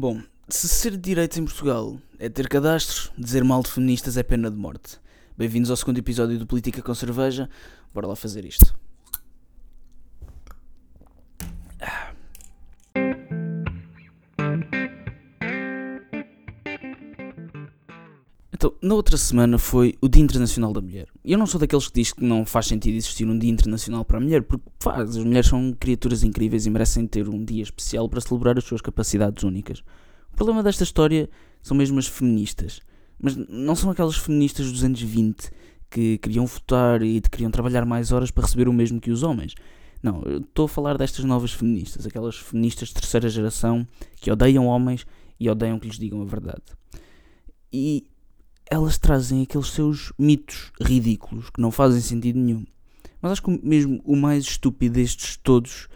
Bom, se ser de direitos em Portugal é ter cadastro, dizer mal de feministas é pena de morte. Bem-vindos ao segundo episódio do Política com Cerveja. Bora lá fazer isto. Então, na outra semana foi o Dia Internacional da Mulher. Eu não sou daqueles que diz que não faz sentido existir um Dia Internacional para a mulher, porque faz, as mulheres são criaturas incríveis e merecem ter um dia especial para celebrar as suas capacidades únicas. O problema desta história são mesmo as feministas. Mas não são aquelas feministas dos anos 20 que queriam votar e queriam trabalhar mais horas para receber o mesmo que os homens. Não, estou a falar destas novas feministas, aquelas feministas de terceira geração que odeiam homens e odeiam que lhes digam a verdade. E elas trazem aqueles seus mitos ridículos que não fazem sentido nenhum. Mas acho que mesmo o mais estúpido destes todos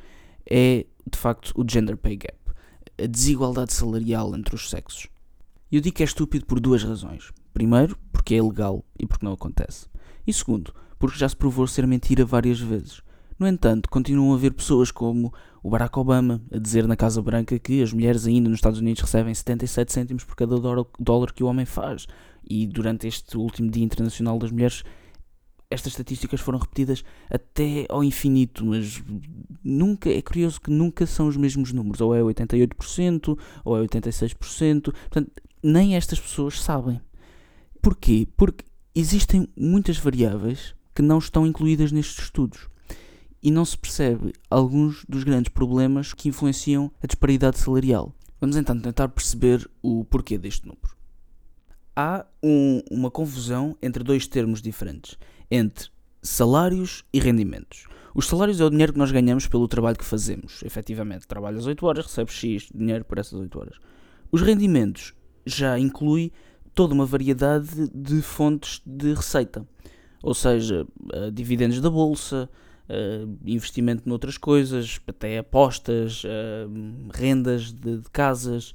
é, de facto, o gender pay gap a desigualdade salarial entre os sexos. E eu digo que é estúpido por duas razões. Primeiro, porque é ilegal e porque não acontece. E segundo, porque já se provou ser mentira várias vezes. No entanto, continuam a haver pessoas como o Barack Obama a dizer na Casa Branca que as mulheres ainda nos Estados Unidos recebem 77 cêntimos por cada dólar que o homem faz. E durante este último Dia Internacional das Mulheres, estas estatísticas foram repetidas até ao infinito, mas nunca é curioso que nunca são os mesmos números, ou é 88% ou é 86%. Portanto, nem estas pessoas sabem. Porquê? Porque existem muitas variáveis que não estão incluídas nestes estudos e não se percebe alguns dos grandes problemas que influenciam a disparidade salarial. Vamos então tentar perceber o porquê deste número há um, uma confusão entre dois termos diferentes, entre salários e rendimentos. Os salários é o dinheiro que nós ganhamos pelo trabalho que fazemos. Efetivamente, trabalhas 8 horas, recebes X dinheiro por essas 8 horas. Os rendimentos já inclui toda uma variedade de fontes de receita. Ou seja, uh, dividendos da bolsa, uh, investimento noutras coisas, até apostas, uh, rendas de, casas,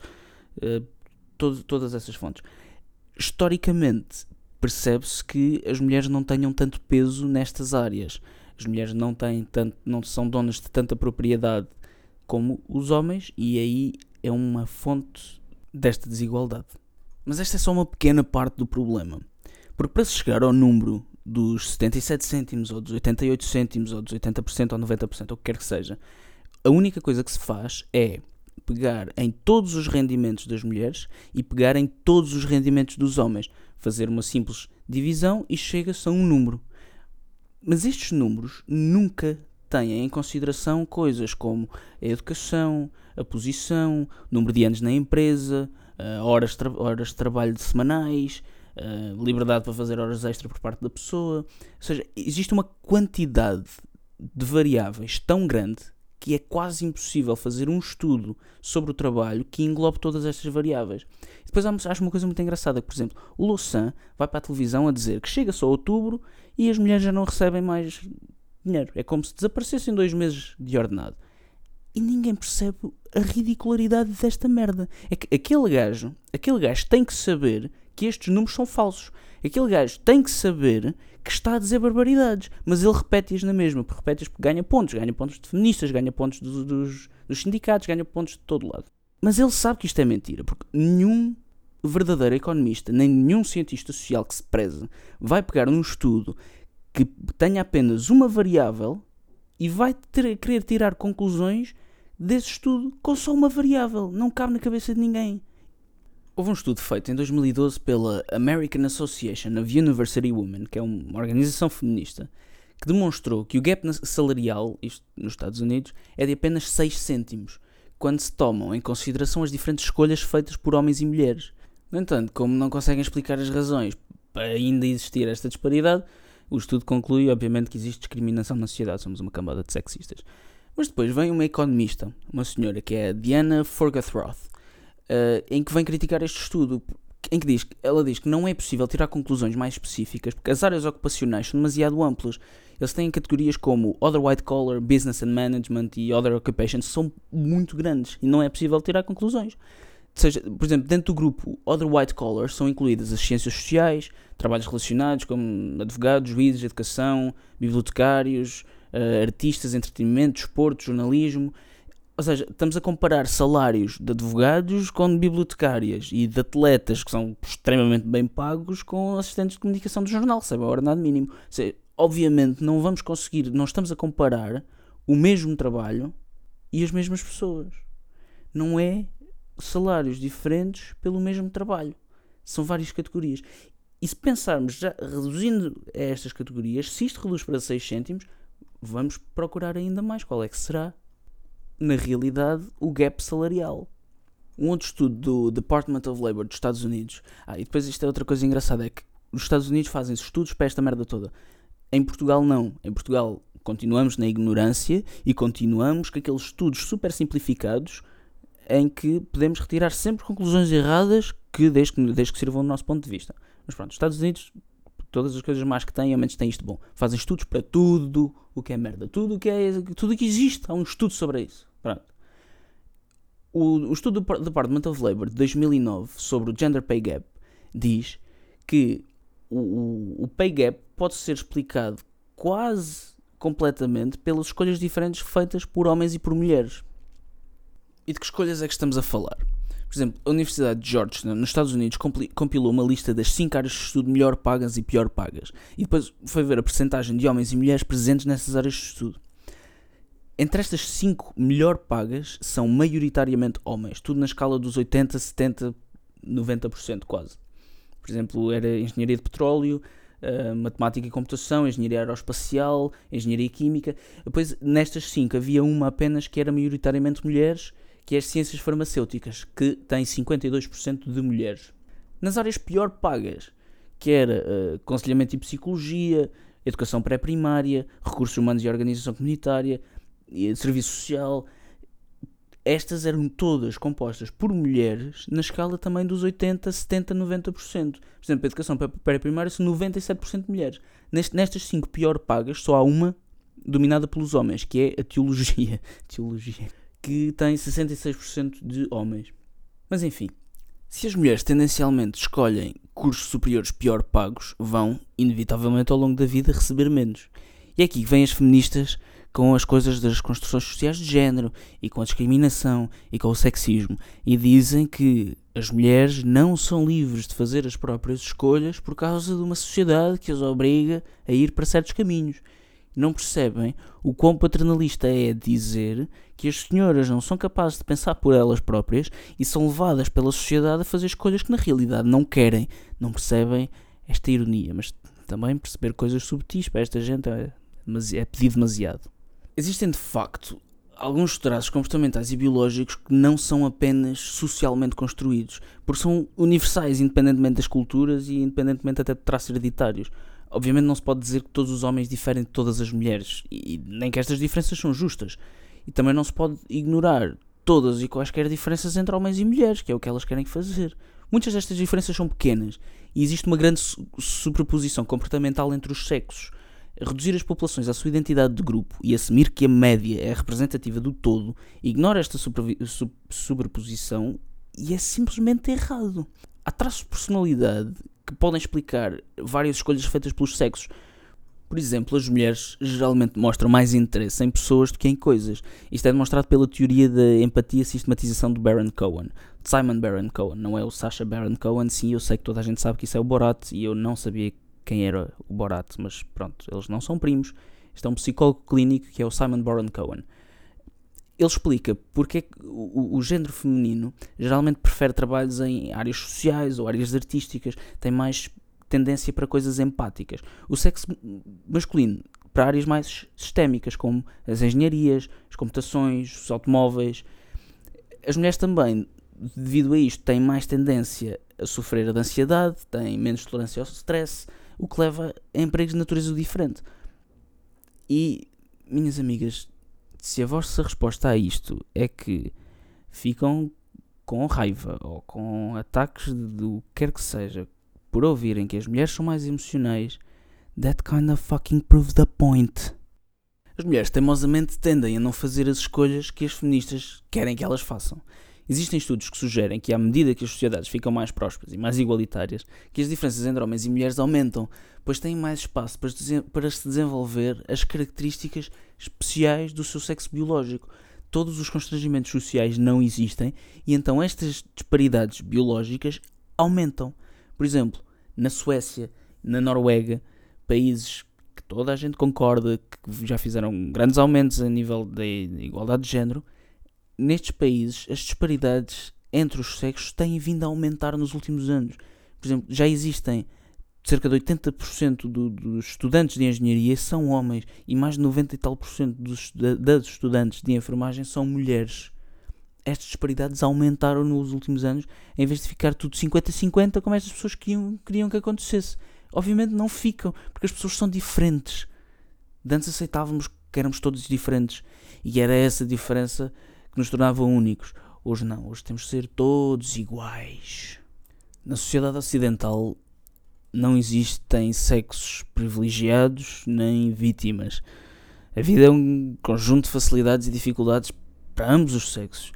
todas essas fontes historicamente percebe-se que as mulheres não tenham tanto peso nestas áreas. As mulheres não têm tanto, não são donas de tanta propriedade como os homens e aí é uma fonte desta desigualdade. Mas esta é só uma pequena parte do problema. Porque para se chegar ao número dos 77 cêntimos, ou dos 88 cêntimos, ou dos 80% ou 90%, ou o que quer que seja, a única coisa que se faz é pegar em todos os rendimentos das mulheres e pegar em todos os rendimentos dos homens, fazer uma simples divisão e chega-se a um número. Mas estes números nunca têm em consideração coisas como a educação, a posição, número de anos na empresa, uh, horas, de horas de trabalho de semanais, uh, liberdade para fazer horas extra por parte da pessoa. Ou seja, existe uma quantidade de variáveis tão grande que é quase impossível fazer um estudo sobre o trabalho que englobe todas estas variáveis. E depois acho uma coisa muito engraçada, por exemplo, o Louçã vai para a televisão a dizer que chega só outubro e as mulheres já não recebem mais dinheiro. É como se desaparecessem dois meses de ordenado. E ninguém percebe a ridicularidade desta merda. É que aquele gajo, aquele gajo tem que saber que estes números são falsos. Aquele gajo tem que saber que está a dizer barbaridades, mas ele repete-as na mesma, porque repete-as porque ganha pontos, ganha pontos de feministas, ganha pontos do, dos, dos sindicatos, ganha pontos de todo lado. Mas ele sabe que isto é mentira, porque nenhum verdadeiro economista, nem nenhum cientista social que se preze, vai pegar num estudo que tenha apenas uma variável e vai ter, querer tirar conclusões desse estudo com só uma variável. Não cabe na cabeça de ninguém. Houve um estudo feito em 2012 pela American Association of University Women, que é uma organização feminista, que demonstrou que o gap salarial, isto nos Estados Unidos, é de apenas 6 cêntimos, quando se tomam em consideração as diferentes escolhas feitas por homens e mulheres. No entanto, como não conseguem explicar as razões para ainda existir esta disparidade, o estudo conclui, obviamente, que existe discriminação na sociedade, somos uma camada de sexistas. Mas depois vem uma economista, uma senhora que é a Diana Forgathroth, uh, em que vem criticar este estudo, em que diz, ela diz que não é possível tirar conclusões mais específicas porque as áreas ocupacionais são demasiado amplas. Eles têm categorias como Other White Collar, Business and Management e Other Occupations, são muito grandes e não é possível tirar conclusões. Seja, por exemplo, dentro do grupo Other White Collar são incluídas as ciências sociais, trabalhos relacionados como advogados, juízes, educação, bibliotecários, uh, artistas, entretenimento, desporto, jornalismo Ou seja, estamos a comparar salários de advogados com de bibliotecárias e de atletas que são extremamente bem pagos com assistentes de comunicação do jornal, recebem a ordenado mínimo. Ou seja, obviamente não vamos conseguir, não estamos a comparar o mesmo trabalho e as mesmas pessoas. Não é salários diferentes pelo mesmo trabalho. São várias categorias. E se pensarmos já reduzindo estas categorias, se isto reduz para 6 cêntimos, vamos procurar ainda mais qual é que será na realidade, o gap salarial. Um outro estudo do Department of Labor dos Estados Unidos. Ah, e depois isto é outra coisa engraçada: é que os Estados Unidos fazem estudos para esta merda toda. Em Portugal, não. Em Portugal, continuamos na ignorância e continuamos com aqueles estudos super simplificados em que podemos retirar sempre conclusões erradas que desde, que, desde que sirvam do nosso ponto de vista. Mas pronto, os Estados Unidos, todas as coisas mais que têm, ao menos têm isto bom. Fazem estudos para tudo o que é merda. Tudo o que, é, tudo o que existe, há um estudo sobre isso. Pronto. O, o estudo do Department of Labor de 2009 sobre o Gender Pay Gap diz que o, o, pay gap pode ser explicado quase completamente pelas escolhas diferentes feitas por homens e por mulheres. E de que escolhas é que estamos a falar? Por exemplo, a Universidade de Georgetown, nos Estados Unidos, compilou uma lista das 5 áreas de estudo melhor pagas e pior pagas. E depois foi ver a percentagem de homens e mulheres presentes nessas áreas de estudo. Entre estas 5 melhor pagas são maioritariamente homens, tudo na escala dos 80, 70, 90% quase. Por exemplo, era engenharia de petróleo, uh, matemática e computação, engenharia aeroespacial, engenharia química. Depois, nestas 5 havia uma apenas que era maioritariamente mulheres, que é as ciências farmacêuticas, que tem 52% de mulheres. Nas áreas pior pagas, que era uh, conselhamento e psicologia, educação pré-primária, recursos humanos e organização comunitária, serviço social, estas eram todas compostas por mulheres na escala também dos 80, 70, 90%. Por exemplo, a educação pré-primária são 97% de mulheres. nestas 5 pior pagas, só há uma dominada pelos homens, que é a teologia, teologia que tem 66% de homens. Mas enfim, se as mulheres tendencialmente escolhem cursos superiores pior pagos, vão, inevitavelmente ao longo da vida, receber menos. E é aqui que vêm as feministas com as coisas das construções sociais de género e com a discriminação e com o sexismo e dizem que as mulheres não são livres de fazer as próprias escolhas por causa de uma sociedade que as obriga a ir para certos caminhos. Não percebem o quão paternalista é dizer que as senhoras não são capazes de pensar por elas próprias e são levadas pela sociedade a fazer escolhas que na realidade não querem. Não percebem esta ironia, mas também perceber coisas subtis para esta gente é, é pedir demasiado. Existem de facto alguns traços comportamentais e biológicos que não são apenas socialmente construídos, porque são universais, independentemente das culturas e independentemente até de traços hereditários. Obviamente não se pode dizer que todos os homens diferem de todas as mulheres, e nem que estas diferenças são justas. E também não se pode ignorar todas e quaisquer diferenças entre homens e mulheres, que é o que elas querem fazer. Muitas destas diferenças são pequenas e existe uma grande superposição comportamental entre os sexos reduzir as populações à sua identidade de grupo e assumir que a média é representativa do todo ignora esta sobreposição e é simplesmente errado. Há traços de personalidade que podem explicar várias escolhas feitas pelos sexos. Por exemplo, as mulheres geralmente mostram mais interesse em pessoas do que em coisas. Isto é demonstrado pela teoria da empatia sistematização do Baron Cohen. De Simon Baron Cohen, não é o Sacha Baron Cohen. Sim, eu sei que toda a gente sabe que isso é o Borat e eu não sabia quem era o Borat, mas pronto, eles não são primos. Este é um psicólogo clínico que é o Simon Baron Cohen. Ele explica porque é que o, o, género feminino geralmente prefere trabalhos em áreas sociais ou áreas artísticas, tem mais tendência para coisas empáticas. O sexo masculino para áreas mais sistémicas, como as engenharias, as computações, os automóveis. As mulheres também, devido a isto, têm mais tendência a sofrer de ansiedade, têm menos tolerância ao stress, o que leva a empregos de natureza diferente. E, minhas amigas, se a vossa resposta a isto é que ficam com raiva ou com ataques do que quer que seja por ouvirem que as mulheres são mais emocionais, that kind of fucking proves the point. As mulheres teimosamente tendem a não fazer as escolhas que as feministas querem que elas façam. Existem estudos que sugerem que, à medida que as sociedades ficam mais prósperas e mais igualitárias, que as diferenças entre homens e mulheres aumentam, pois têm mais espaço para, se desenvolver as características especiais do seu sexo biológico. todos os constrangimentos sociais não existem e então estas disparidades biológicas aumentam. Por exemplo, na Suécia, na Noruega, países que toda a gente concorda que já fizeram grandes aumentos a nível da igualdade de género, nestes países as disparidades entre os sexos têm vindo a aumentar nos últimos anos. Por exemplo, já existem cerca de 80% do, dos estudantes de engenharia são homens e mais de 90 e tal por cento dos, estudantes de enfermagem são mulheres. Estas disparidades aumentaram nos últimos anos, em vez de ficar tudo 50-50, como estas pessoas queriam, queriam que acontecesse. Obviamente não ficam, porque as pessoas são diferentes. De antes aceitávamos que éramos todos diferentes e era essa diferença que nos tornava únicos. Hoje não, hoje temos de ser todos iguais. Na sociedade ocidental, não existem sexos privilegiados nem vítimas. A vida é um conjunto de facilidades e dificuldades para ambos os sexos.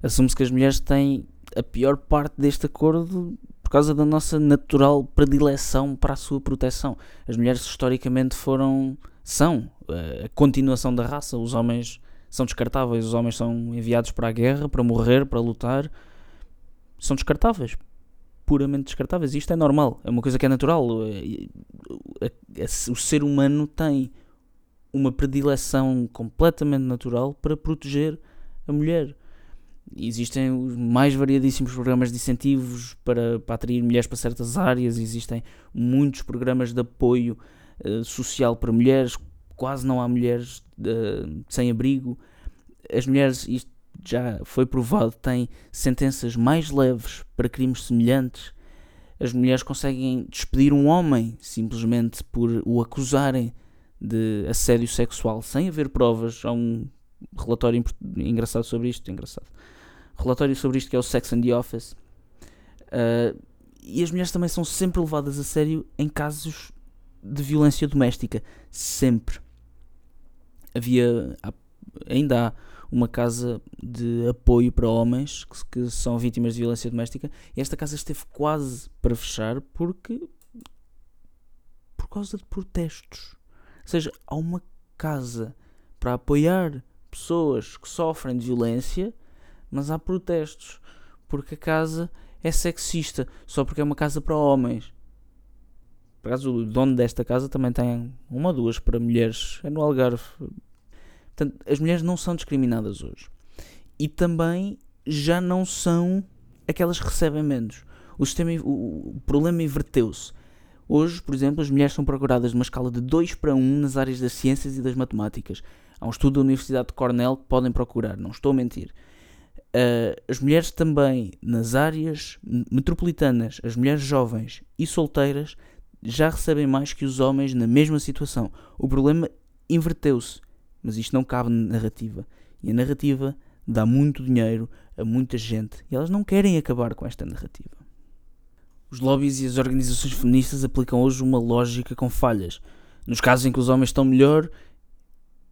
Assume-se que as mulheres têm a pior parte deste acordo por causa da nossa natural predileção para a sua proteção. As mulheres historicamente foram, são a continuação da raça. Os homens são descartáveis, os homens são enviados para a guerra, para morrer, para lutar. São descartáveis puramente descartáveis. Isto é normal, é uma coisa que é natural. O ser humano tem uma predileção completamente natural para proteger a mulher. Existem os mais variadíssimos programas de incentivos para, para atrair mulheres para certas áreas, existem muitos programas de apoio uh, social para mulheres, quase não há mulheres uh, sem abrigo. As mulheres, isto já foi provado, têm sentenças mais leves para crimes semelhantes. As mulheres conseguem despedir um homem simplesmente por o acusarem de assédio sexual sem haver provas. Há um relatório engraçado sobre isto, engraçado. Relatório sobre isto que é o Sex and the Office. Uh, e as mulheres também são sempre levadas a sério em casos de violência doméstica. Sempre. Havia, ainda há uma casa de apoio para homens que, que são vítimas de violência doméstica. E esta casa esteve quase para fechar porque por causa de protestos. Ou seja, há uma casa para apoiar pessoas que sofrem de violência, mas há protestos porque a casa é sexista, só porque é uma casa para homens. Por acaso, o dono desta casa também tem uma ou duas para mulheres. É no Algarve. Portanto, as mulheres não são discriminadas hoje. E também já não são aquelas que recebem menos. O, sistema, o, problema inverteu-se. Hoje, por exemplo, as mulheres são procuradas numa escala de 2 para 1 nas áreas das ciências e das matemáticas. Há um estudo da Universidade de Cornell que podem procurar, não estou a mentir. Uh, as mulheres também nas áreas metropolitanas, as mulheres jovens e solteiras já recebem mais que os homens na mesma situação. O problema inverteu-se. Mas isto não cabe na narrativa. E a narrativa dá muito dinheiro a muita gente e elas não querem acabar com esta narrativa. Os lobbies e as organizações feministas aplicam hoje uma lógica com falhas. Nos casos em que os homens estão melhor,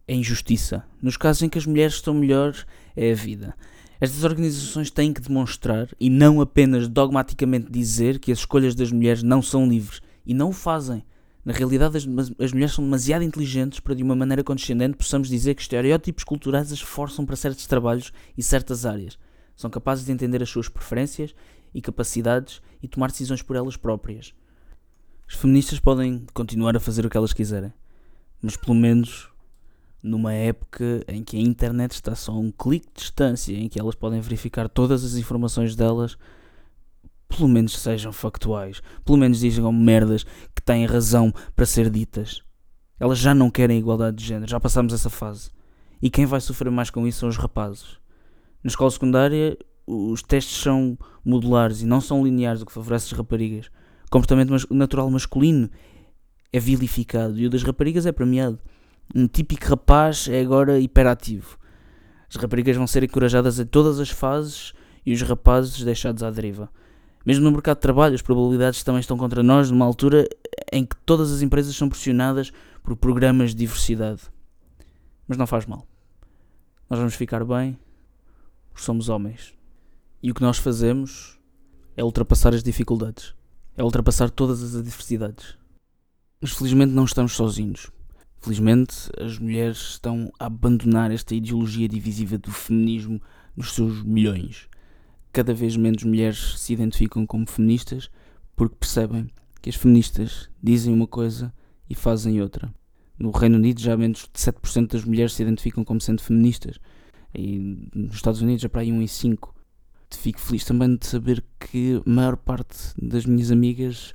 é injustiça. Nos casos em que as mulheres estão melhor, é a vida. Estas organizações têm que demonstrar e não apenas dogmaticamente dizer que as escolhas das mulheres não são livres. E não o fazem. Na realidade, as, as, mulheres são demasiado inteligentes para, de uma maneira condescendente, possamos dizer que estereótipos culturais as forçam para certos trabalhos e certas áreas. São capazes de entender as suas preferências e capacidades e tomar decisões por elas próprias. As feministas podem continuar a fazer o que elas quiserem, mas pelo menos numa época em que a internet está só a um clique de distância, em que elas podem verificar todas as informações delas pelo menos sejam factuais, pelo menos digam merdas que têm razão para ser ditas. Elas já não querem igualdade de género, já passamos essa fase. E quem vai sofrer mais com isso são os rapazes. Na escola secundária, os testes são modulares e não são lineares, o que favorece as raparigas. O comportamento natural masculino é vilificado e o das raparigas é premiado. Um típico rapaz é agora hiperativo. As raparigas vão ser encorajadas em todas as fases e os rapazes deixados à deriva. Mesmo no mercado de trabalho, as probabilidades também estão contra nós numa altura em que todas as empresas são pressionadas por programas de diversidade. Mas não faz mal. Nós vamos ficar bem porque somos homens. E o que nós fazemos é ultrapassar as dificuldades. É ultrapassar todas as adversidades. Mas felizmente não estamos sozinhos. Felizmente, as mulheres estão a abandonar esta ideologia divisiva do feminismo nos seus milhões. Cada vez menos mulheres se identificam como feministas porque percebem que as feministas dizem uma coisa e fazem outra. No Reino Unido já menos de 7% das mulheres se identificam como sendo feministas. E nos Estados Unidos já para aí 1 em 5. Fico feliz também de saber que a maior parte das minhas amigas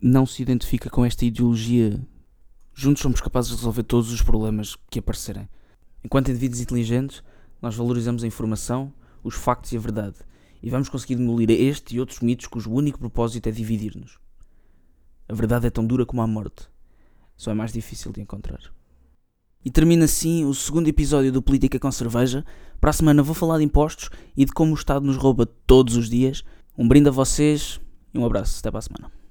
não se identifica com esta ideologia. Juntos somos capazes de resolver todos os problemas que aparecerem. Enquanto indivíduos inteligentes, nós valorizamos a informação, os factos e a verdade. E vamos conseguir demolir este e outros mitos cujo único propósito é dividir-nos. A verdade é tão dura como a morte. Só é mais difícil de encontrar. E termina assim o segundo episódio do Política com Cerveja. Para a semana vou falar de impostos e de como o Estado nos rouba todos os dias. Um brinde a vocês e um abraço. Até para a semana.